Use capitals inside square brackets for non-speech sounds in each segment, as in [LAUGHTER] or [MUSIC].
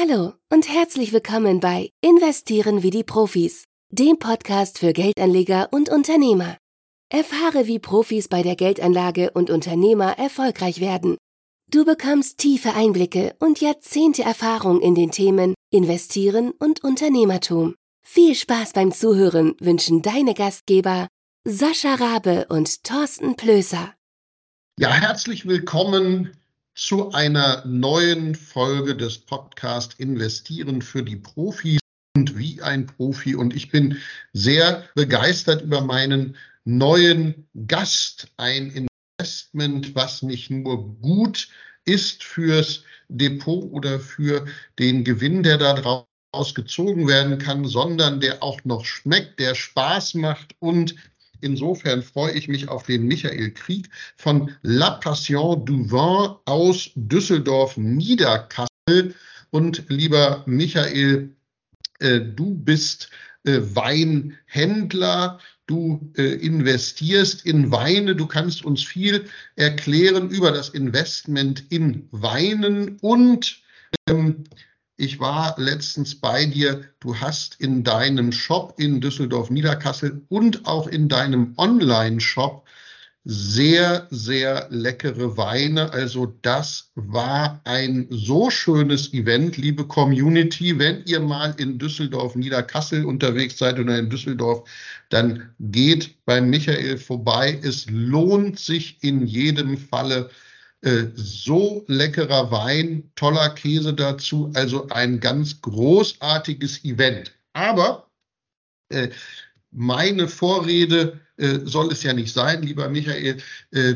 Hallo und herzlich willkommen bei Investieren wie die Profis, dem Podcast für Geldanleger und Unternehmer. Erfahre, wie Profis bei der Geldanlage und Unternehmer erfolgreich werden. Du bekommst tiefe Einblicke und Jahrzehnte Erfahrung in den Themen Investieren und Unternehmertum. Viel Spaß beim Zuhören wünschen deine Gastgeber Sascha Rabe und Thorsten Plöser. Ja, herzlich willkommen zu einer neuen Folge des Podcasts Investieren für die Profis und wie ein Profi. Und ich bin sehr begeistert über meinen neuen Gast, ein Investment, was nicht nur gut ist fürs Depot oder für den Gewinn, der daraus gezogen werden kann, sondern der auch noch schmeckt, der Spaß macht und Insofern freue ich mich auf den Michael Krieg von La Passion du Vin aus Düsseldorf-Niederkassel. Und lieber Michael, äh, du bist äh, Weinhändler, du äh, investierst in Weine, du kannst uns viel erklären über das Investment in Weinen und ähm, ich war letztens bei dir. Du hast in deinem Shop in Düsseldorf-Niederkassel und auch in deinem Online-Shop sehr, sehr leckere Weine. Also das war ein so schönes Event, liebe Community. Wenn ihr mal in Düsseldorf-Niederkassel unterwegs seid oder in Düsseldorf, dann geht bei Michael vorbei. Es lohnt sich in jedem Falle äh, so leckerer Wein, toller Käse dazu, also ein ganz großartiges Event. Aber äh, meine Vorrede äh, soll es ja nicht sein, lieber Michael. Äh,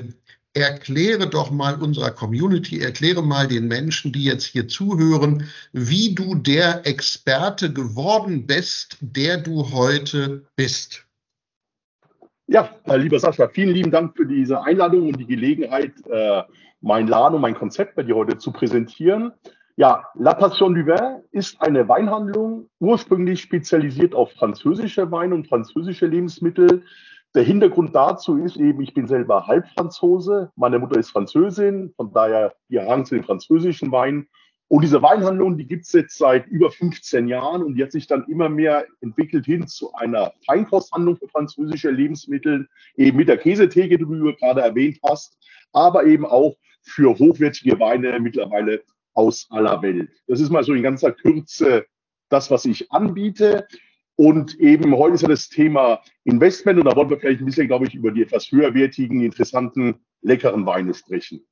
erkläre doch mal unserer Community, erkläre mal den Menschen, die jetzt hier zuhören, wie du der Experte geworden bist, der du heute bist. Ja, lieber Sascha, vielen lieben Dank für diese Einladung und die Gelegenheit, äh, mein Laden und mein Konzept bei dir heute zu präsentieren. Ja, La Passion du Vin ist eine Weinhandlung, ursprünglich spezialisiert auf französische Weine und französische Lebensmittel. Der Hintergrund dazu ist eben, ich bin selber Halbfranzose, meine Mutter ist Französin, von daher wir Hang zu den französischen Weinen. Und diese Weinhandlung, die gibt es jetzt seit über 15 Jahren und die hat sich dann immer mehr entwickelt hin zu einer Feinkosthandlung für französische Lebensmittel, eben mit der Käsetheke, die du gerade erwähnt hast, aber eben auch für hochwertige Weine mittlerweile aus aller Welt. Das ist mal so in ganzer Kürze das, was ich anbiete. Und eben heute ist ja das Thema Investment und da wollen wir vielleicht ein bisschen, glaube ich, über die etwas höherwertigen, interessanten, leckeren Weine sprechen.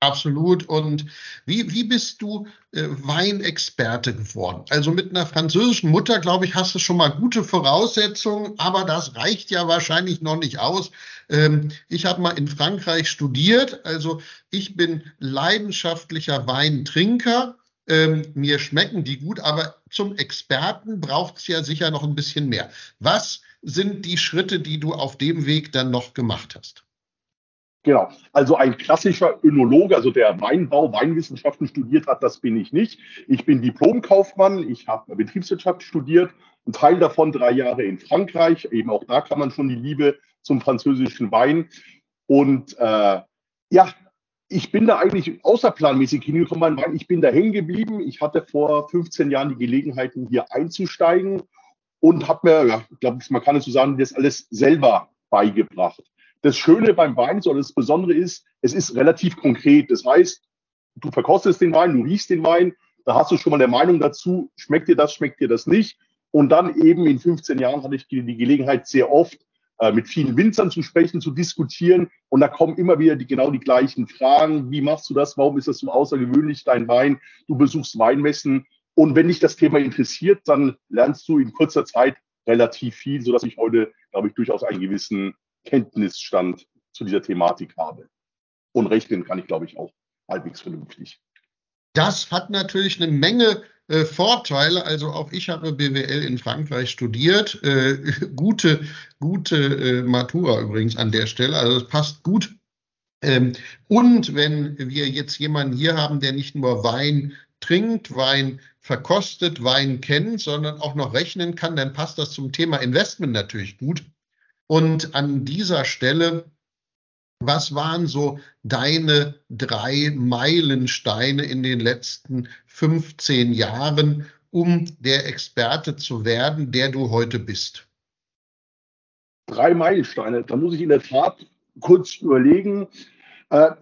Absolut. Und wie, wie bist du äh, Weinexperte geworden? Also mit einer französischen Mutter, glaube ich, hast du schon mal gute Voraussetzungen, aber das reicht ja wahrscheinlich noch nicht aus. Ähm, ich habe mal in Frankreich studiert, also ich bin leidenschaftlicher Weintrinker. Ähm, mir schmecken die gut, aber zum Experten braucht es ja sicher noch ein bisschen mehr. Was sind die Schritte, die du auf dem Weg dann noch gemacht hast? Genau. Also ein klassischer Önologe, also der Weinbau, Weinwissenschaften studiert hat, das bin ich nicht. Ich bin Diplomkaufmann, ich habe Betriebswirtschaft studiert, ein Teil davon drei Jahre in Frankreich. Eben auch da kann man schon die Liebe zum französischen Wein. Und äh, ja, ich bin da eigentlich außerplanmäßig hingekommen Wein. Ich bin da hängen geblieben. Ich hatte vor 15 Jahren die Gelegenheiten, hier einzusteigen und habe mir, ja, ich glaube, man kann es so sagen, das alles selber beigebracht. Das Schöne beim Wein oder das Besondere ist, es ist relativ konkret. Das heißt, du verkostest den Wein, du riechst den Wein, da hast du schon mal eine Meinung dazu, schmeckt dir das, schmeckt dir das nicht. Und dann eben in 15 Jahren hatte ich die, die Gelegenheit, sehr oft äh, mit vielen Winzern zu sprechen, zu diskutieren. Und da kommen immer wieder die, genau die gleichen Fragen. Wie machst du das? Warum ist das so außergewöhnlich, dein Wein? Du besuchst Weinmessen. Und wenn dich das Thema interessiert, dann lernst du in kurzer Zeit relativ viel, sodass ich heute, glaube ich, durchaus einen gewissen Kenntnisstand zu dieser Thematik habe. Und rechnen kann ich, glaube ich, auch halbwegs vernünftig. Das hat natürlich eine Menge äh, Vorteile. Also auch ich habe BWL in Frankreich studiert. Äh, [LAUGHS] gute, gute äh, Matura übrigens an der Stelle. Also es passt gut. Ähm, und wenn wir jetzt jemanden hier haben, der nicht nur Wein trinkt, Wein verkostet, Wein kennt, sondern auch noch rechnen kann, dann passt das zum Thema Investment natürlich gut. Und an dieser Stelle Was waren so deine drei Meilensteine in den letzten 15 Jahren, um der Experte zu werden, der du heute bist? Drei Meilensteine. Da muss ich in der Tat kurz überlegen. Äh,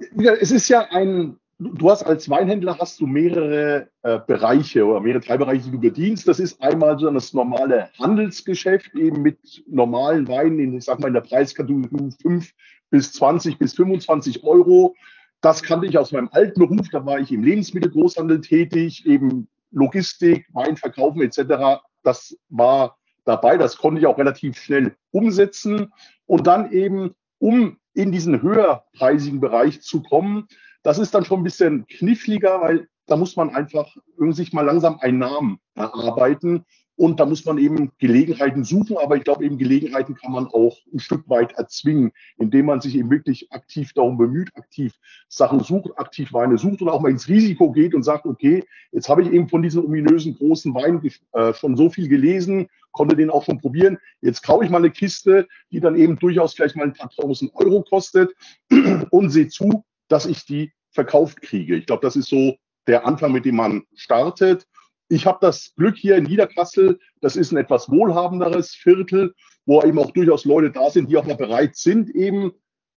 es ist ja ein du hast als Weinhändler hast du mehrere äh, Bereiche oder mehrere Teilbereiche, die du bedienst. Das ist einmal so das normale Handelsgeschäft, eben mit normalen Weinen, in, ich sag mal in der Preiskategorie 5 bis 20 bis 25 Euro. Das kannte ich aus meinem alten Beruf, da war ich im Lebensmittelgroßhandel tätig, eben Logistik, Wein verkaufen etc. Das war dabei, das konnte ich auch relativ schnell umsetzen. Und dann eben, um in diesen höherpreisigen Bereich zu kommen, das ist dann schon ein bisschen kniffliger, weil da muss man einfach sich mal langsam einen Namen erarbeiten. Und da muss man eben Gelegenheiten suchen, aber ich glaube, eben Gelegenheiten kann man auch ein Stück weit erzwingen, indem man sich eben wirklich aktiv darum bemüht, aktiv Sachen sucht, aktiv Weine sucht und auch mal ins Risiko geht und sagt, okay, jetzt habe ich eben von diesen ominösen großen Weinen äh, schon so viel gelesen, konnte den auch schon probieren. Jetzt kaufe ich mal eine Kiste, die dann eben durchaus vielleicht mal ein paar tausend Euro kostet [CLEARS THROAT] und sehe zu, dass ich die verkauft kriege. Ich glaube, das ist so der Anfang, mit dem man startet. Ich habe das Glück hier in Niederkassel, das ist ein etwas wohlhabenderes Viertel, wo eben auch durchaus Leute da sind, die auch mal bereit sind, eben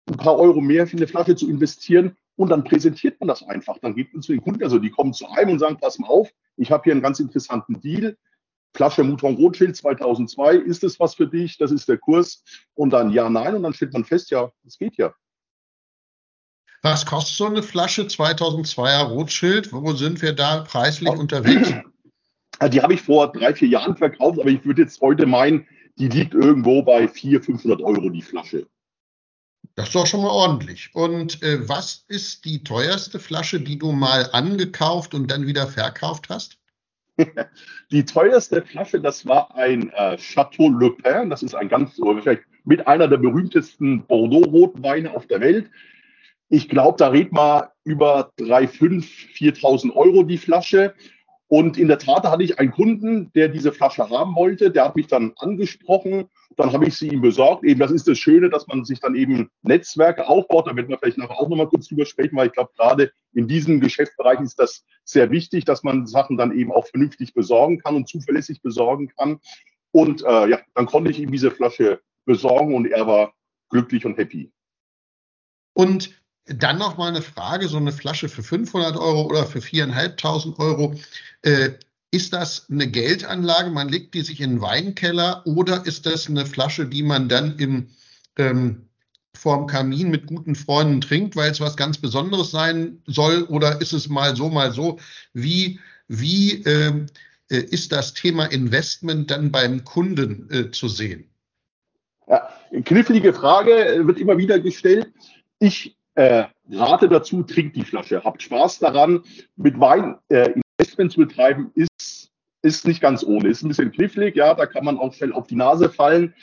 ein paar Euro mehr für eine Flasche zu investieren. Und dann präsentiert man das einfach. Dann geht man zu den Kunden, also die kommen zu einem und sagen, pass mal auf, ich habe hier einen ganz interessanten Deal. Flasche Mouton Rothschild 2002, ist das was für dich? Das ist der Kurs. Und dann ja, nein. Und dann stellt man fest, ja, das geht ja. Was kostet so eine Flasche 2002er Rotschild? Wo sind wir da preislich unterwegs? Die habe ich vor drei, vier Jahren verkauft, aber ich würde jetzt heute meinen, die liegt irgendwo bei 400, 500 Euro die Flasche. Das ist doch schon mal ordentlich. Und äh, was ist die teuerste Flasche, die du mal angekauft und dann wieder verkauft hast? [LAUGHS] die teuerste Flasche, das war ein äh, Chateau Le Pen. Das ist ein ganz, vielleicht mit einer der berühmtesten Bordeaux-Rotweine auf der Welt. Ich glaube, da redet man über 3.500, 4.000 Euro die Flasche. Und in der Tat hatte ich einen Kunden, der diese Flasche haben wollte. Der hat mich dann angesprochen. Dann habe ich sie ihm besorgt. Eben, das ist das Schöne, dass man sich dann eben Netzwerke aufbaut. Da werden wir vielleicht nachher auch nochmal kurz drüber sprechen, weil ich glaube, gerade in diesem Geschäftsbereich ist das sehr wichtig, dass man Sachen dann eben auch vernünftig besorgen kann und zuverlässig besorgen kann. Und äh, ja, dann konnte ich ihm diese Flasche besorgen und er war glücklich und happy. Und dann noch mal eine Frage, so eine Flasche für 500 Euro oder für 4.500 Euro. Äh, ist das eine Geldanlage? Man legt die sich in den Weinkeller oder ist das eine Flasche, die man dann im, ähm, vorm Kamin mit guten Freunden trinkt, weil es was ganz Besonderes sein soll? Oder ist es mal so, mal so? Wie, wie ähm, äh, ist das Thema Investment dann beim Kunden äh, zu sehen? Ja, knifflige Frage äh, wird immer wieder gestellt. Ich äh, rate dazu, trinkt die Flasche, habt Spaß daran. Mit Wein äh, Investment zu betreiben ist, ist nicht ganz ohne, ist ein bisschen knifflig, ja, da kann man auch schnell auf die Nase fallen.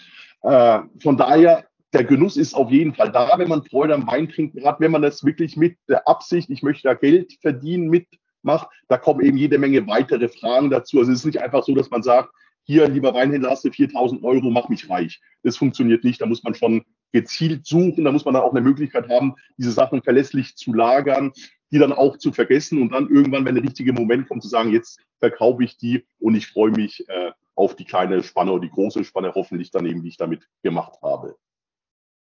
Äh, von daher, der Genuss ist auf jeden Fall da, wenn man Freude am Wein trinkt, gerade wenn man das wirklich mit der Absicht, ich möchte da Geld verdienen, mitmacht, da kommen eben jede Menge weitere Fragen dazu. Also es ist nicht einfach so, dass man sagt, hier, lieber Weinhändler, hast du 4000 Euro, mach mich reich. Das funktioniert nicht. Da muss man schon gezielt suchen. Da muss man dann auch eine Möglichkeit haben, diese Sachen verlässlich zu lagern, die dann auch zu vergessen und dann irgendwann, wenn der richtige Moment kommt, zu sagen, jetzt verkaufe ich die und ich freue mich äh, auf die kleine Spanne oder die große Spanne hoffentlich dann eben, die ich damit gemacht habe.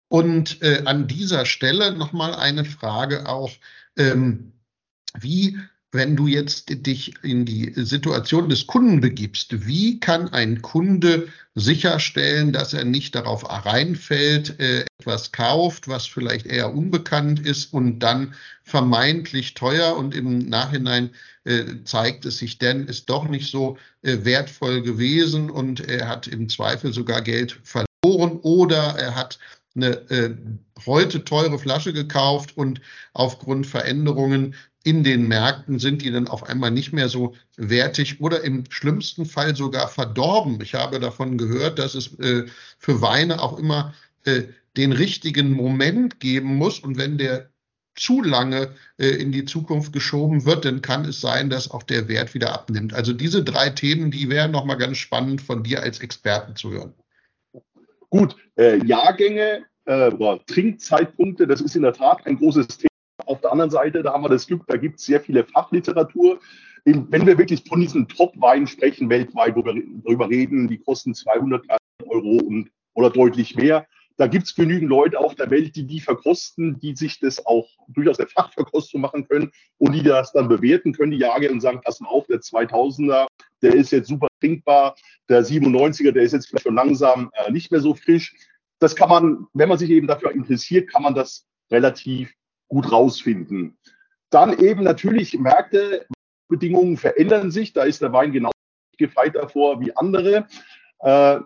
Und äh, an dieser Stelle nochmal eine Frage auch, ähm, wie wenn du jetzt dich in die Situation des Kunden begibst, wie kann ein Kunde sicherstellen, dass er nicht darauf reinfällt, äh, etwas kauft, was vielleicht eher unbekannt ist und dann vermeintlich teuer und im Nachhinein äh, zeigt es sich denn, ist doch nicht so äh, wertvoll gewesen und er hat im Zweifel sogar Geld verloren oder er hat eine äh, heute teure Flasche gekauft und aufgrund Veränderungen in den Märkten sind die dann auf einmal nicht mehr so wertig oder im schlimmsten Fall sogar verdorben. Ich habe davon gehört, dass es äh, für Weine auch immer äh, den richtigen Moment geben muss und wenn der zu lange äh, in die Zukunft geschoben wird, dann kann es sein, dass auch der Wert wieder abnimmt. Also diese drei Themen, die wären nochmal ganz spannend von dir als Experten zu hören. Gut, äh, Jahrgänge äh, Trinkzeitpunkte, das ist in der Tat ein großes Thema. Auf der anderen Seite, da haben wir das Glück, da gibt es sehr viele Fachliteratur. Wenn wir wirklich von diesen Top-Weinen sprechen, weltweit, wo wir darüber reden, die kosten 200 Euro und, oder deutlich mehr, da gibt es genügend Leute auf der Welt, die die verkosten, die sich das auch durchaus der Fachverkostung machen können und die das dann bewerten können, die Jahre und sagen, pass mal auf, der 2000er, der ist jetzt super trinkbar, der 97er, der ist jetzt vielleicht schon langsam äh, nicht mehr so frisch. Das kann man, wenn man sich eben dafür interessiert, kann man das relativ gut rausfinden. Dann eben natürlich Märkte, Bedingungen verändern sich. Da ist der Wein genau gefeit davor wie andere. Äh,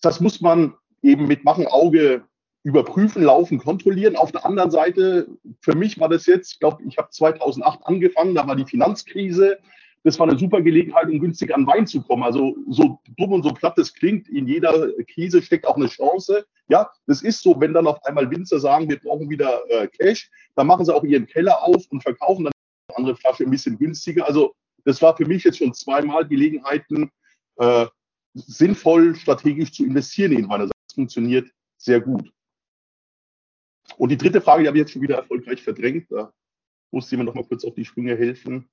das muss man eben mit Machen Auge überprüfen, laufen, kontrollieren. Auf der anderen Seite, für mich war das jetzt, ich glaube, ich habe 2008 angefangen, da war die Finanzkrise. Das war eine super Gelegenheit, um günstig an Wein zu kommen. Also so dumm und so platt das klingt, in jeder Krise steckt auch eine Chance. Ja, das ist so, wenn dann auf einmal Winzer sagen, wir brauchen wieder äh, Cash, dann machen sie auch ihren Keller auf und verkaufen dann eine andere Flasche ein bisschen günstiger. Also das war für mich jetzt schon zweimal Gelegenheiten, äh, sinnvoll strategisch zu investieren in Weine funktioniert sehr gut. Und die dritte Frage, die habe ich jetzt schon wieder erfolgreich verdrängt. Da muss jemand noch mal kurz auf die Sprünge helfen.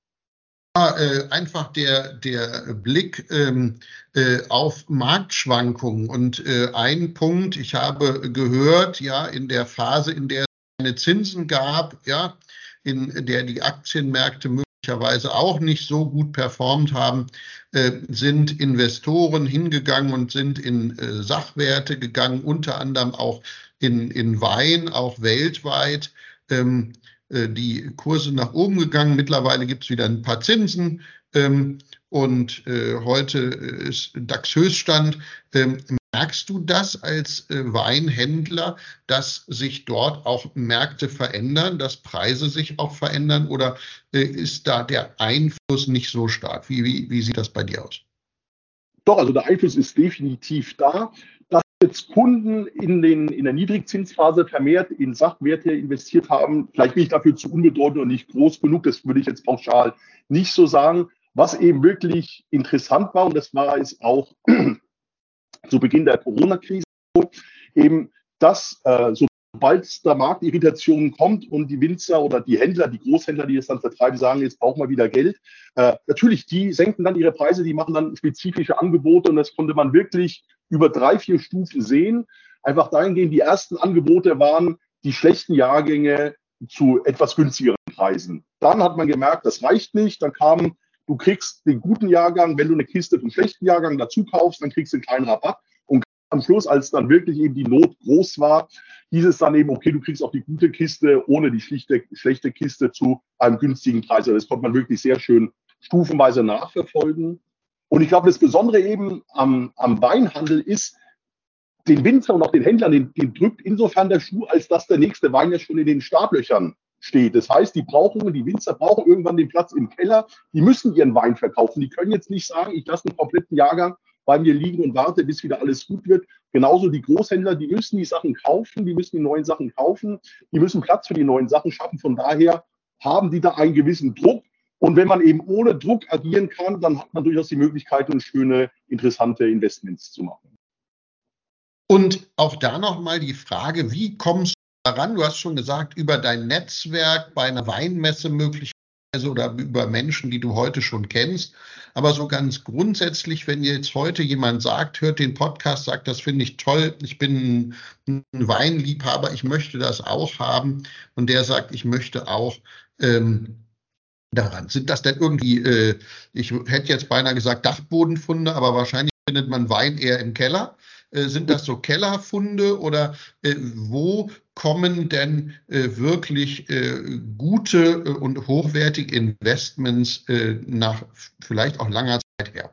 Ja, äh, einfach der, der Blick ähm, äh, auf Marktschwankungen. Und äh, ein Punkt, ich habe gehört, ja, in der Phase, in der es keine Zinsen gab, ja, in der die Aktienmärkte möglicherweise auch nicht so gut performt haben, äh, sind Investoren hingegangen und sind in äh, Sachwerte gegangen, unter anderem auch in, in Wein, auch weltweit. Ähm, äh, die Kurse nach oben gegangen. Mittlerweile gibt es wieder ein paar Zinsen. Ähm, und äh, heute ist DAX-Höchststand. Ähm, Merkst du das als äh, Weinhändler, dass sich dort auch Märkte verändern, dass Preise sich auch verändern oder äh, ist da der Einfluss nicht so stark? Wie, wie, wie sieht das bei dir aus? Doch, also der Einfluss ist definitiv da. Jetzt Kunden in, den, in der Niedrigzinsphase vermehrt in Sachwerte investiert haben, vielleicht bin ich dafür zu unbedeutend und nicht groß genug, das würde ich jetzt pauschal nicht so sagen. Was eben wirklich interessant war, und das war es auch [CLEARS THROAT] zu Beginn der Corona-Krise eben, dass äh, sobald da Marktirritationen kommt und die Winzer oder die Händler, die Großhändler, die das dann vertreiben, sagen, jetzt brauchen wir wieder Geld. Äh, natürlich, die senken dann ihre Preise, die machen dann spezifische Angebote und das konnte man wirklich über drei, vier Stufen sehen. Einfach dahingehend, die ersten Angebote waren die schlechten Jahrgänge zu etwas günstigeren Preisen. Dann hat man gemerkt, das reicht nicht. Dann kamen du kriegst den guten Jahrgang, wenn du eine Kiste vom schlechten Jahrgang dazu kaufst, dann kriegst du einen kleinen Rabatt. Und am Schluss, als dann wirklich eben die Not groß war, hieß es dann eben, okay, du kriegst auch die gute Kiste ohne die schlichte, schlechte Kiste zu einem günstigen Preis. Also das konnte man wirklich sehr schön stufenweise nachverfolgen. Und ich glaube, das Besondere eben am, am Weinhandel ist, den Winzer und auch den Händlern, den, den drückt insofern der Schuh, als dass der nächste Wein ja schon in den Startlöchern steht. Das heißt, die brauchen, die Winzer brauchen irgendwann den Platz im Keller. Die müssen ihren Wein verkaufen. Die können jetzt nicht sagen, ich lasse einen kompletten Jahrgang bei mir liegen und warte, bis wieder alles gut wird. Genauso die Großhändler, die müssen die Sachen kaufen, die müssen die neuen Sachen kaufen, die müssen Platz für die neuen Sachen schaffen. Von daher haben die da einen gewissen Druck. Und wenn man eben ohne Druck agieren kann, dann hat man durchaus die Möglichkeit, um schöne, interessante Investments zu machen. Und auch da nochmal die Frage, wie kommst daran? Du hast schon gesagt, über dein Netzwerk bei einer Weinmesse möglicherweise oder über Menschen, die du heute schon kennst. Aber so ganz grundsätzlich, wenn jetzt heute jemand sagt, hört den Podcast, sagt, das finde ich toll, ich bin ein Weinliebhaber, ich möchte das auch haben. Und der sagt, ich möchte auch ähm, daran. Sind das denn irgendwie, äh, ich hätte jetzt beinahe gesagt Dachbodenfunde, aber wahrscheinlich findet man Wein eher im Keller. Äh, sind das so Kellerfunde oder äh, wo kommen denn äh, wirklich äh, gute äh, und hochwertige Investments äh, nach vielleicht auch langer Zeit her?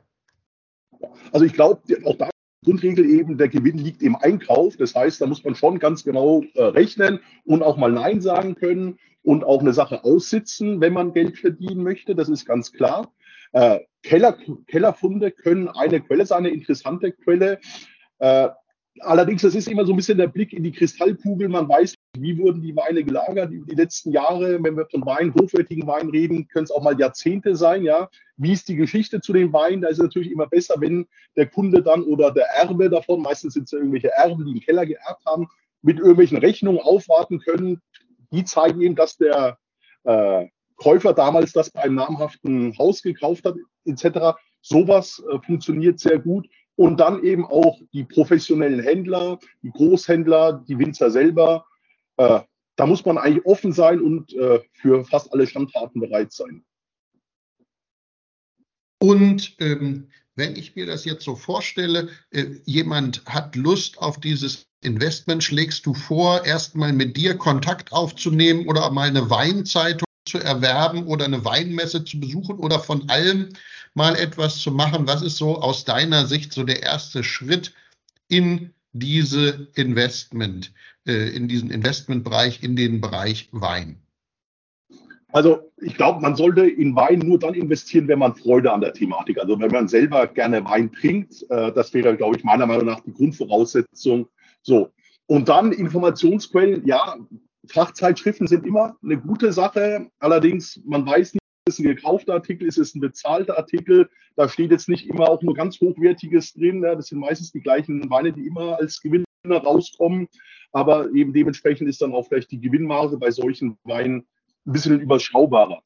Also ich glaube, auch da Grundregel eben, der Gewinn liegt im Einkauf. Das heißt, da muss man schon ganz genau rechnen und auch mal Nein sagen können und auch eine Sache aussitzen, wenn man Geld verdienen möchte. Das ist ganz klar. Keller, Kellerfunde können eine Quelle sein, eine interessante Quelle. Äh, allerdings, das ist immer so ein bisschen der Blick in die Kristallkugel. Man weiß, wie wurden die Weine gelagert die, die letzten Jahre. Wenn wir von Wein, hochwertigen Wein reden, können es auch mal Jahrzehnte sein. Ja, wie ist die Geschichte zu den Weinen? Da ist es natürlich immer besser, wenn der Kunde dann oder der Erbe davon, meistens sind es ja irgendwelche Erben, die einen Keller geerbt haben, mit irgendwelchen Rechnungen aufwarten können. Die zeigen eben, dass der äh, Käufer damals das bei einem namhaften Haus gekauft hat, etc. Sowas äh, funktioniert sehr gut. Und dann eben auch die professionellen Händler, die Großhändler, die Winzer selber. Äh, da muss man eigentlich offen sein und äh, für fast alle Schandtaten bereit sein. Und ähm, wenn ich mir das jetzt so vorstelle, äh, jemand hat Lust auf dieses Investment, schlägst du vor, erstmal mit dir Kontakt aufzunehmen oder mal eine Weinzeitung zu erwerben oder eine Weinmesse zu besuchen oder von allem mal etwas zu machen. Was ist so aus deiner Sicht so der erste Schritt in diese Investment, äh, in diesen Investmentbereich, in den Bereich Wein? Also ich glaube, man sollte in Wein nur dann investieren, wenn man Freude an der Thematik, also wenn man selber gerne Wein trinkt. Äh, das wäre, glaube ich, meiner Meinung nach die Grundvoraussetzung. So. Und dann Informationsquellen, ja, Fachzeitschriften sind immer eine gute Sache. Allerdings, man weiß nicht, ist es ein gekaufter Artikel, ist es ein bezahlter Artikel. Da steht jetzt nicht immer auch nur ganz Hochwertiges drin. Das sind meistens die gleichen Weine, die immer als Gewinner rauskommen. Aber eben dementsprechend ist dann auch vielleicht die Gewinnmarge bei solchen Weinen ein bisschen überschaubarer.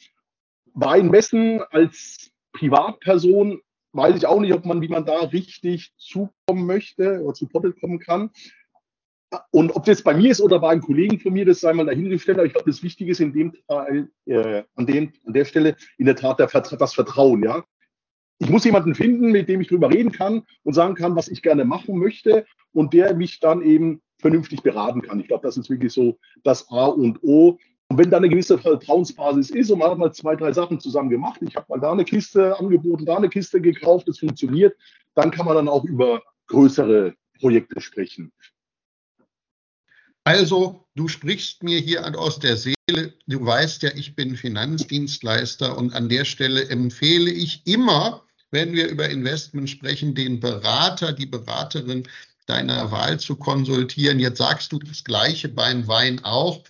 Weinmessen als Privatperson weiß ich auch nicht, ob man, wie man da richtig zukommen möchte oder zu Potte kommen kann. Und ob das bei mir ist oder bei einem Kollegen von mir, das sei mal dahingestellt. Aber ich glaube, das Wichtige ist in dem Teil, äh, an, dem, an der Stelle in der Tat der, das Vertrauen. Ja, ich muss jemanden finden, mit dem ich drüber reden kann und sagen kann, was ich gerne machen möchte und der mich dann eben vernünftig beraten kann. Ich glaube, das ist wirklich so das A und O. Und wenn da eine gewisse Vertrauensbasis ist und man hat mal zwei, drei Sachen zusammen gemacht, ich habe mal da eine Kiste angeboten, da eine Kiste gekauft, das funktioniert, dann kann man dann auch über größere Projekte sprechen. Also, du sprichst mir hier aus der Seele. Du weißt ja, ich bin Finanzdienstleister und an der Stelle empfehle ich immer, wenn wir über Investment sprechen, den Berater, die Beraterin deiner Wahl zu konsultieren. Jetzt sagst du das Gleiche beim Wein auch.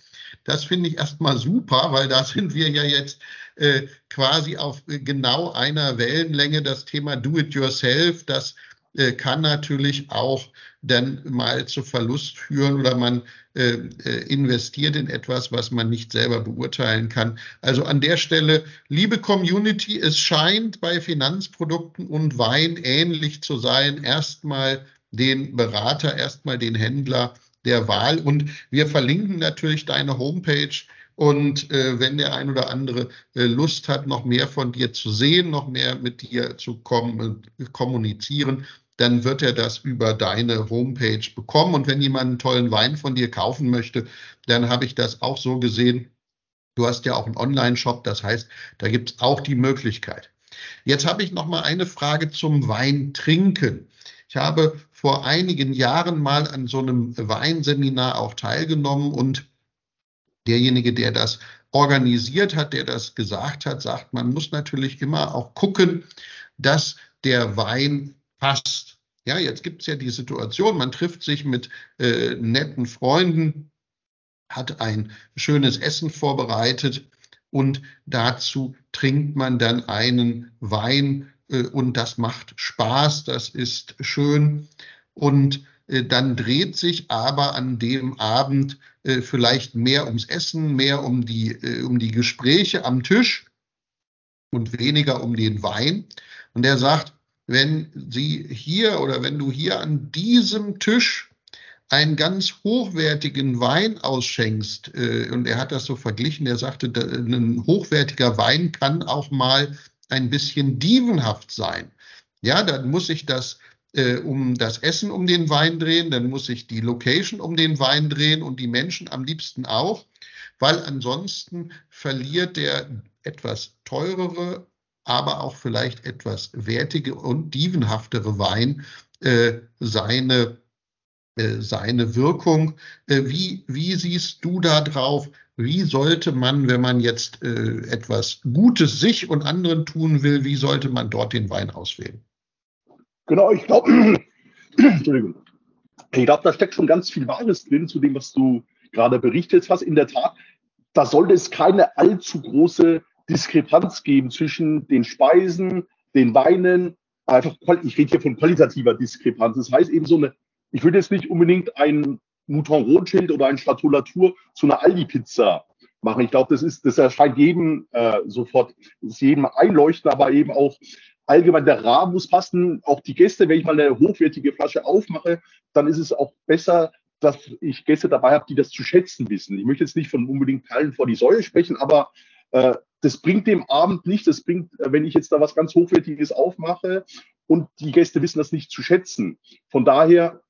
Das finde ich erstmal super, weil da sind wir ja jetzt äh, quasi auf äh, genau einer Wellenlänge. Das Thema Do-it-yourself, das äh, kann natürlich auch dann mal zu Verlust führen oder man äh, äh, investiert in etwas, was man nicht selber beurteilen kann. Also an der Stelle, liebe Community, es scheint bei Finanzprodukten und Wein ähnlich zu sein. Erstmal den Berater, erstmal den Händler der Wahl. Und wir verlinken natürlich deine Homepage. Und äh, wenn der ein oder andere äh, Lust hat, noch mehr von dir zu sehen, noch mehr mit dir zu kom kommunizieren, dann wird er das über deine Homepage bekommen. Und wenn jemand einen tollen Wein von dir kaufen möchte, dann habe ich das auch so gesehen. Du hast ja auch einen Online-Shop, das heißt, da gibt es auch die Möglichkeit. Jetzt habe ich noch mal eine Frage zum Weintrinken. Ich habe vor einigen Jahren mal an so einem Weinseminar auch teilgenommen und derjenige, der das organisiert hat, der das gesagt hat, sagt, man muss natürlich immer auch gucken, dass der Wein passt. Ja, jetzt gibt es ja die Situation, man trifft sich mit äh, netten Freunden, hat ein schönes Essen vorbereitet und dazu trinkt man dann einen Wein und das macht Spaß, das ist schön. Und äh, dann dreht sich aber an dem Abend äh, vielleicht mehr ums Essen, mehr um die, um die Gespräche am Tisch und weniger um den Wein. Und er sagt, wenn Sie hier oder wenn du hier an diesem Tisch einen ganz hochwertigen Wein ausschenkst, und er hat das so verglichen, er sagte, ein hochwertiger Wein kann auch mal ein bisschen dievenhaft sein. Ja, dann muss ich das äh, um das Essen um den Wein drehen, dann muss ich die Location um den Wein drehen und die Menschen am liebsten auch, weil ansonsten verliert der etwas teurere, aber auch vielleicht etwas wertige und dievenhaftere Wein äh, seine, seine Wirkung. Äh, wie, wie siehst du da drauf? wie sollte man, wenn man jetzt äh, etwas Gutes sich und anderen tun will, wie sollte man dort den Wein auswählen? Genau, ich glaube. [CLEARS THROAT] Ich glaube, da steckt schon ganz viel Wahres drin zu dem, was du gerade berichtet hast. In der Tat, da sollte es keine allzu große Diskrepanz geben zwischen den Speisen, den Weinen, einfach, ich rede hier von qualitativer Diskrepanz. Das heißt eben so eine, ich würde jetzt nicht unbedingt ein Mouton Rothschild oder ein Statulatur zu einer Aldi-Pizza machen. Ich glaube, das ist, das erscheint jedem äh, sofort, ist jedem einleuchten, aber eben auch allgemein der Rahmen muss passen. Auch die Gäste, wenn ich mal eine hochwertige Flasche aufmache, dann ist es auch besser, dass ich Gäste dabei habe, die das zu schätzen wissen. Ich möchte jetzt nicht von unbedingt Perlen vor die Säule sprechen, aber äh, das bringt dem Abend nicht. Das bringt, äh, wenn ich jetzt da was ganz Hochwertiges aufmache und die Gäste wissen das nicht zu schätzen. Von daher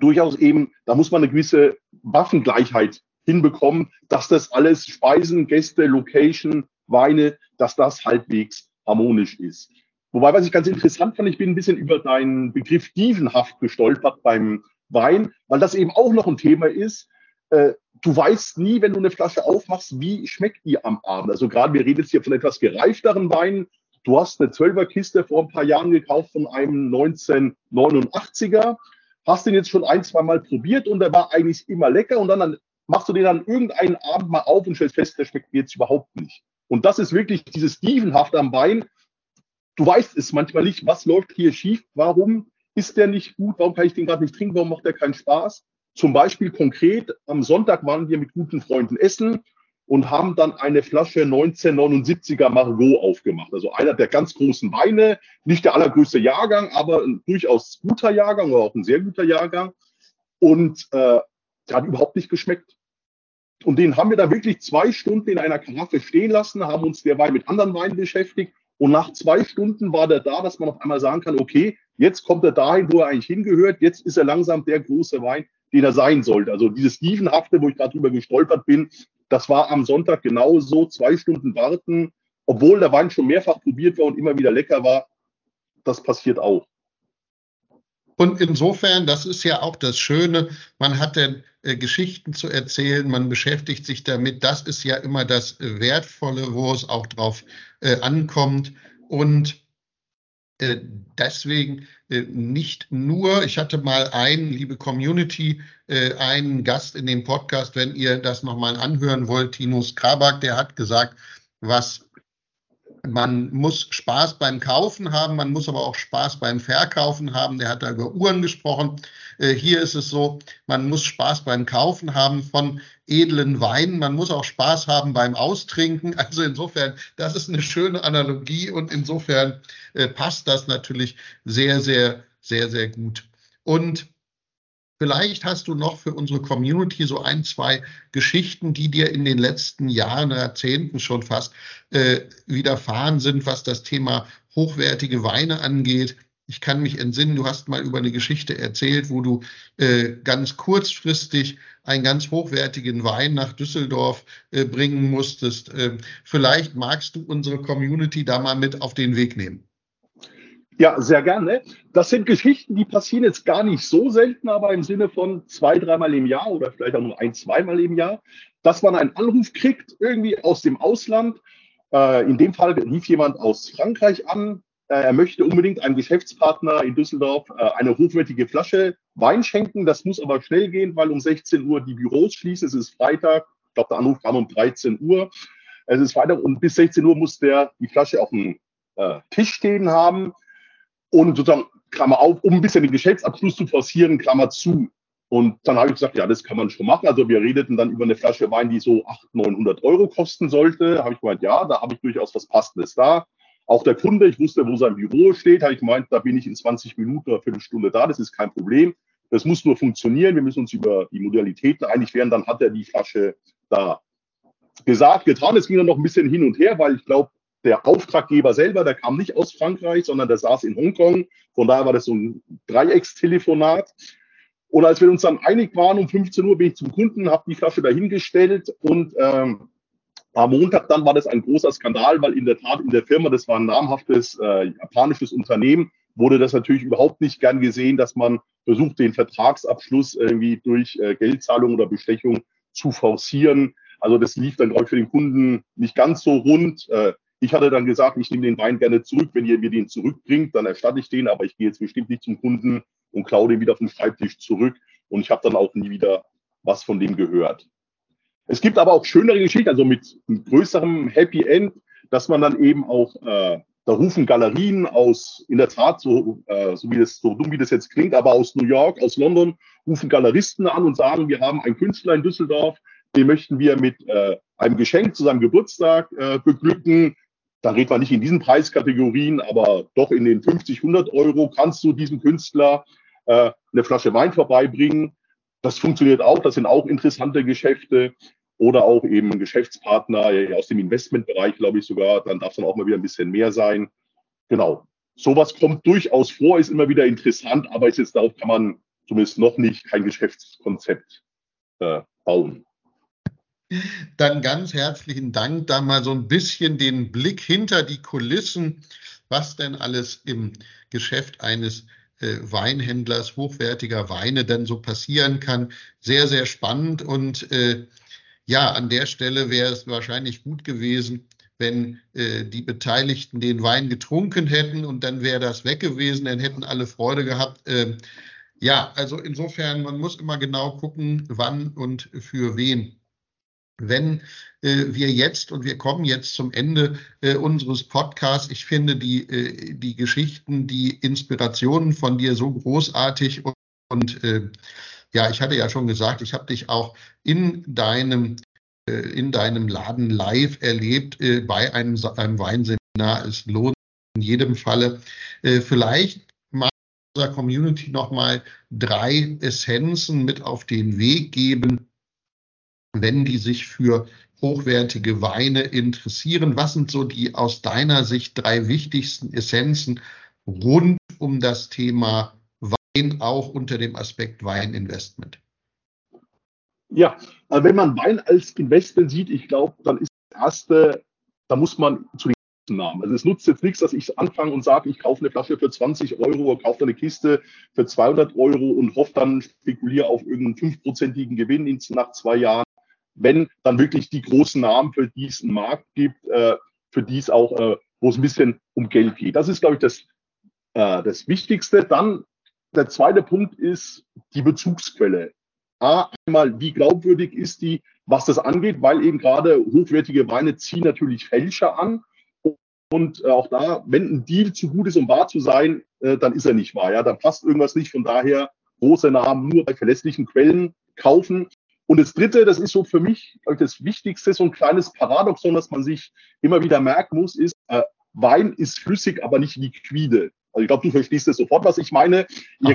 durchaus eben, da muss man eine gewisse Waffengleichheit hinbekommen, dass das alles Speisen, Gäste, Location, Weine, dass das halbwegs harmonisch ist. Wobei, was ich ganz interessant fand, ich bin ein bisschen über deinen Begriff dievenhaft gestolpert beim Wein, weil das eben auch noch ein Thema ist. Äh, du weißt nie, wenn du eine Flasche aufmachst, wie schmeckt die am Abend. Also gerade, wir reden jetzt hier von etwas gereifteren Weinen. Du hast eine 12er Kiste vor ein paar Jahren gekauft von einem 1989er, hast den jetzt schon ein, zwei Mal probiert und der war eigentlich immer lecker und dann machst du den dann irgendeinen Abend mal auf und stellst fest, der schmeckt mir jetzt überhaupt nicht. Und das ist wirklich dieses Dievenhaft am Wein. Du weißt es manchmal nicht, was läuft hier schief, warum ist der nicht gut, warum kann ich den gerade nicht trinken, warum macht der keinen Spaß. Zum Beispiel konkret, am Sonntag waren wir mit guten Freunden essen und haben dann eine Flasche 1979er Margot aufgemacht. Also einer der ganz großen Weine, nicht der allergrößte Jahrgang, aber ein durchaus guter Jahrgang oder auch ein sehr guter Jahrgang. Und äh, der hat überhaupt nicht geschmeckt. Und den haben wir da wirklich zwei Stunden in einer Karaffe stehen lassen, haben uns derweil mit anderen Weinen beschäftigt. Und nach zwei Stunden war der da, dass man auf einmal sagen kann, okay, jetzt kommt er dahin, wo er eigentlich hingehört. Jetzt ist er langsam der große Wein, den er sein sollte. Also dieses Stievenhafte, wo ich gerade drüber gestolpert bin, das war am Sonntag genauso. Zwei Stunden warten, obwohl der Wein schon mehrfach probiert war und immer wieder lecker war. Das passiert auch. Und insofern, das ist ja auch das Schöne, man hat dann äh, Geschichten zu erzählen, man beschäftigt sich damit. Das ist ja immer das Wertvolle, wo es auch drauf äh, ankommt. Und deswegen äh, nicht nur, ich hatte mal einen, liebe Community, äh, einen Gast in dem Podcast, wenn ihr das nochmal anhören wollt, Tinus Krabak, der hat gesagt, was man muss Spaß beim Kaufen haben, man muss aber auch Spaß beim Verkaufen haben. Der hat da über Uhren gesprochen. Äh, hier ist es so, man muss Spaß beim Kaufen haben von edlen Weinen. Man muss auch Spaß haben beim Austrinken. [LAUGHS] Also insofern, das ist eine schöne Analogie und insofern äh, passt das natürlich sehr, sehr, sehr, sehr gut. Und Vielleicht hast du noch für unsere Community so ein, zwei Geschichten, die dir in den letzten Jahren, Jahrzehnten schon fast äh, widerfahren sind, was das Thema hochwertige Weine angeht. Ich kann mich entsinnen, du hast mal über eine Geschichte erzählt, wo du äh, ganz kurzfristig einen ganz hochwertigen Wein nach Düsseldorf äh, bringen musstest. Äh, vielleicht magst du unsere Community da mal mit auf den Weg nehmen. Ja, sehr gerne. Das sind Geschichten, die passieren jetzt gar nicht so selten, aber im Sinne von zwei, dreimal im Jahr oder vielleicht auch nur ein, zweimal im Jahr, dass man einen Anruf kriegt, irgendwie aus dem Ausland. Äh, in dem Fall rief jemand aus Frankreich an. Äh, er möchte unbedingt einem Geschäftspartner in Düsseldorf äh, eine hochwertige Flasche Wein schenken. Das muss aber schnell gehen, weil um 16 Uhr die Büros schließen. Es ist Freitag. Ich glaube, der Anruf kam um 13 Uhr. Es ist Freitag und bis 16 Uhr muss der die Flasche auf dem äh, Tisch stehen haben und sozusagen, Klammer auf, um ein bisschen den Geschäftsabschluss zu forcieren, Klammer zu. Und dann habe ich gesagt, ja, das kann man schon machen. Also wir redeten dann über eine Flasche Wein, die so 800, 900 Euro kosten sollte. Habe ich gemeint, ja, da habe ich durchaus was Passendes da. Auch der Kunde, ich wusste, wo sein Büro steht, habe ich gemeint, da bin ich in 20 Minuten oder Viertelstunde da, das ist kein Problem. Das muss nur funktionieren. Wir müssen uns über die Modalitäten einig werden. Dann hat er die Flasche da gesagt, getan. Es ging dann noch ein bisschen hin und her, weil ich glaube, der Auftraggeber selber, der kam nicht aus Frankreich, sondern der saß in Hongkong. Von daher war das so ein Dreieckstelefonat. Und als wir uns dann einig waren, um 15 Uhr bin ich zum Kunden, habe die Flasche dahingestellt und ähm, am Montag dann war das ein großer Skandal, weil in der Tat in der Firma, das war ein namhaftes äh, japanisches Unternehmen, wurde das natürlich überhaupt nicht gern gesehen, dass man versucht, den Vertragsabschluss irgendwie durch äh, Geldzahlung oder Bestechung zu forcieren. Also das lief dann, glaube ich, für den Kunden nicht ganz so rund. Äh, ich hatte dann gesagt, ich nehme den Wein gerne zurück. Wenn ihr mir den zurückbringt, dann erstatte ich den, aber ich gehe jetzt bestimmt nicht zum Kunden und klaue den wieder vom Schreibtisch zurück. Und ich habe dann auch nie wieder was von dem gehört. Es gibt aber auch schönere Geschichten, also mit größerem Happy End, dass man dann eben auch äh, da rufen Galerien aus, in der Tat, so, äh, so, wie das, so dumm wie das jetzt klingt, aber aus New York, aus London, rufen Galeristen an und sagen, wir haben einen Künstler in Düsseldorf, den möchten wir mit äh, einem Geschenk zu seinem Geburtstag äh, beglücken. Da redet man nicht in diesen Preiskategorien, aber doch in den 50, 100 Euro kannst du diesem Künstler äh, eine Flasche Wein vorbeibringen. Das funktioniert auch, das sind auch interessante Geschäfte oder auch eben Geschäftspartner aus dem Investmentbereich, glaube ich sogar. Dann darf es dann auch mal wieder ein bisschen mehr sein. Genau. Sowas kommt durchaus vor, ist immer wieder interessant, aber ist jetzt darauf kann man zumindest noch nicht kein Geschäftskonzept äh, bauen. Dann ganz herzlichen Dank, da mal so ein bisschen den Blick hinter die Kulissen, was denn alles im Geschäft eines Weinhändlers hochwertiger Weine denn so passieren kann. Sehr, sehr spannend und äh, ja, an der Stelle wäre es wahrscheinlich gut gewesen, wenn äh, die Beteiligten den Wein getrunken hätten und dann wäre das weg gewesen, dann hätten alle Freude gehabt. Äh, ja, also insofern, man muss immer genau gucken, wann und für wen. Wenn äh, wir jetzt, und wir kommen jetzt zum Ende äh, unseres Podcasts, ich finde die, äh, die Geschichten, die Inspirationen von dir so großartig und, und äh, ja, ich hatte ja schon gesagt, ich habe dich auch in deinem, äh, in deinem Laden live erlebt äh, bei einem, einem Weinseminar. Es lohnt in jedem Falle. Äh, vielleicht mal unserer Community nochmal drei Essenzen mit auf den Weg geben, wenn die sich für hochwertige Weine interessieren. Was sind so die aus deiner Sicht drei wichtigsten Essenzen rund um das Thema Wein auch unter dem Aspekt Weininvestment? Ja, also wenn man Wein als Investment sieht, ich glaube, dann ist das erste, da muss man zu den Namen. Also es nutzt jetzt nichts, dass ich anfange und sage, ich kaufe eine Flasche für 20 Euro oder kaufe eine Kiste für 200 Euro und hoffe dann, spekuliere auf irgendeinen fünfprozentigen Gewinn in, nach zwei Jahren. Wenn dann wirklich die großen Namen, für die es einen Markt gibt, äh, für die es auch, äh, wo es ein bisschen um Geld geht. Das ist, glaube ich, das, äh, das Wichtigste. Dann der zweite Punkt ist die Bezugsquelle. A, einmal, wie glaubwürdig ist die, was das angeht, weil eben gerade hochwertige Weine ziehen natürlich Fälscher an. Und äh, auch da, wenn ein Deal zu gut ist, um wahr zu sein, äh, dann ist er nicht wahr. Ja, dann passt irgendwas nicht. Von daher große Namen nur bei verlässlichen Quellen kaufen. Und das Dritte, das ist so für mich das Wichtigste, so ein kleines Paradoxon, das man sich immer wieder merken muss, ist, äh, Wein ist flüssig, aber nicht liquide. Also ich glaube, du verstehst das sofort, was ich meine. Ich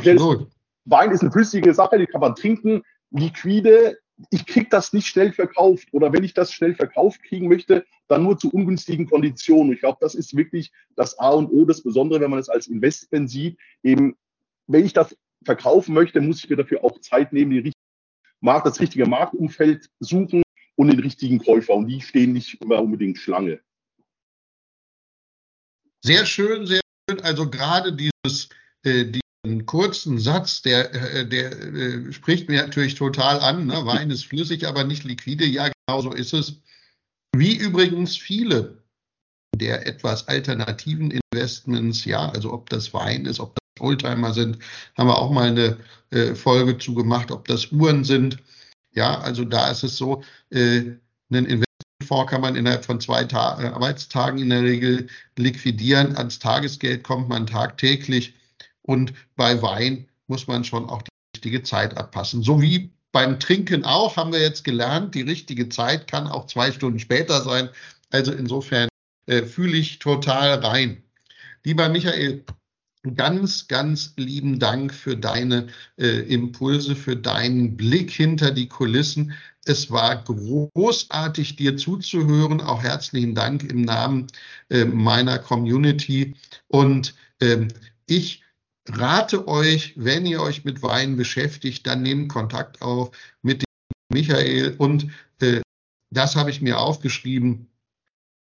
Wein ist eine flüssige Sache, die kann man trinken. Liquide, ich kriege das nicht schnell verkauft. Oder wenn ich das schnell verkauft kriegen möchte, dann nur zu ungünstigen Konditionen. Ich glaube, das ist wirklich das A und O, das Besondere, wenn man es als Investment sieht. Eben, wenn ich das verkaufen möchte, muss ich mir dafür auch Zeit nehmen, die Markt, das richtige Marktumfeld suchen und den richtigen Käufer. Und die stehen nicht immer unbedingt Schlange. Sehr schön, sehr also gerade dieses, äh, diesen kurzen Satz, der, äh, der äh, spricht mir natürlich total an. Ne? Wein ist flüssig, aber nicht liquide. Ja, genau so ist es. Wie übrigens viele der etwas alternativen Investments, ja, also ob das Wein ist, ob das Oldtimer sind, haben wir auch mal eine äh, Folge zu gemacht, ob das Uhren sind. Ja, also da ist es so, äh, ein Investment Fonds kann man innerhalb von zwei Ta äh, Arbeitstagen in der Regel liquidieren. Ans Tagesgeld kommt man tagtäglich und bei Wein muss man schon auch die richtige Zeit abpassen. So wie beim Trinken auch, haben wir jetzt gelernt, die richtige Zeit kann auch zwei Stunden später sein. Also insofern äh, fühle ich total rein. Lieber Michael, ganz, ganz lieben Dank für deine äh, Impulse, für deinen Blick hinter die Kulissen. Es war großartig, dir zuzuhören. Auch herzlichen Dank im Namen äh, meiner Community. Und äh, ich rate euch, wenn ihr euch mit Wein beschäftigt, dann nehmt Kontakt auf mit Michael. Und äh, das habe ich mir aufgeschrieben,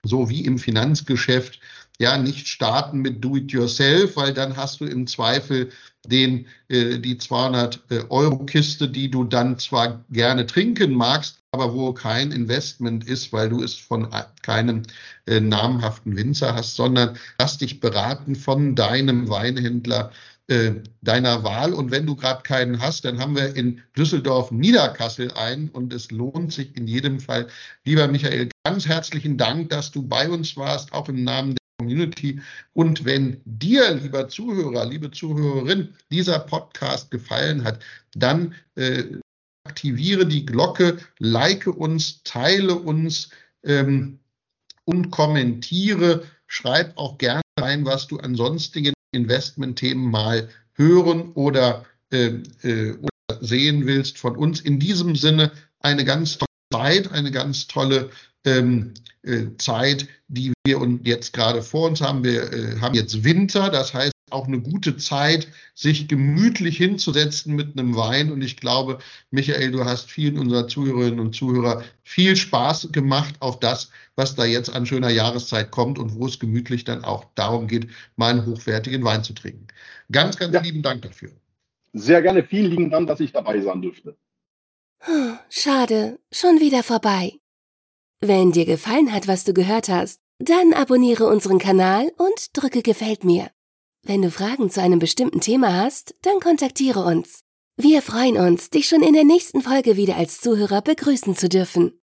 so wie im Finanzgeschäft ja nicht starten mit Do-it-yourself, weil dann hast du im Zweifel den äh, die 200 äh, Euro Kiste, die du dann zwar gerne trinken magst, aber wo kein Investment ist, weil du es von keinem äh, namhaften Winzer hast, sondern hast dich beraten von deinem Weinhändler äh, deiner Wahl. Und wenn du gerade keinen hast, dann haben wir in Düsseldorf Niederkassel einen und es lohnt sich in jedem Fall. Lieber Michael, ganz herzlichen Dank, dass du bei uns warst, auch im Namen Community. Und wenn dir, lieber Zuhörer, liebe Zuhörerin, dieser Podcast gefallen hat, dann äh, aktiviere die Glocke, like uns, teile uns ähm, und kommentiere. Schreib auch gerne rein, was du an sonstigen Investmentthemen mal hören oder, äh, äh, oder sehen willst von uns. In diesem Sinne eine ganz tolle Zeit, eine ganz tolle ähm, äh, Zeit, die wir uns jetzt gerade vor uns haben. Wir äh, haben jetzt Winter, das heißt auch eine gute Zeit, sich gemütlich hinzusetzen mit einem Wein. Und ich glaube, Michael, du hast vielen unserer Zuhörerinnen und Zuhörer viel Spaß gemacht auf das, was da jetzt an schöner Jahreszeit kommt und wo es gemütlich dann auch darum geht, mal einen hochwertigen Wein zu trinken. Ganz, ganz ja. lieben Dank dafür. Sehr gerne. Vielen lieben Dank, dass ich dabei sein durfte. Schade, schon wieder vorbei. Wenn dir gefallen hat, was du gehört hast, dann abonniere unseren Kanal und drücke Gefällt mir. Wenn du Fragen zu einem bestimmten Thema hast, dann kontaktiere uns. Wir freuen uns, dich schon in der nächsten Folge wieder als Zuhörer begrüßen zu dürfen.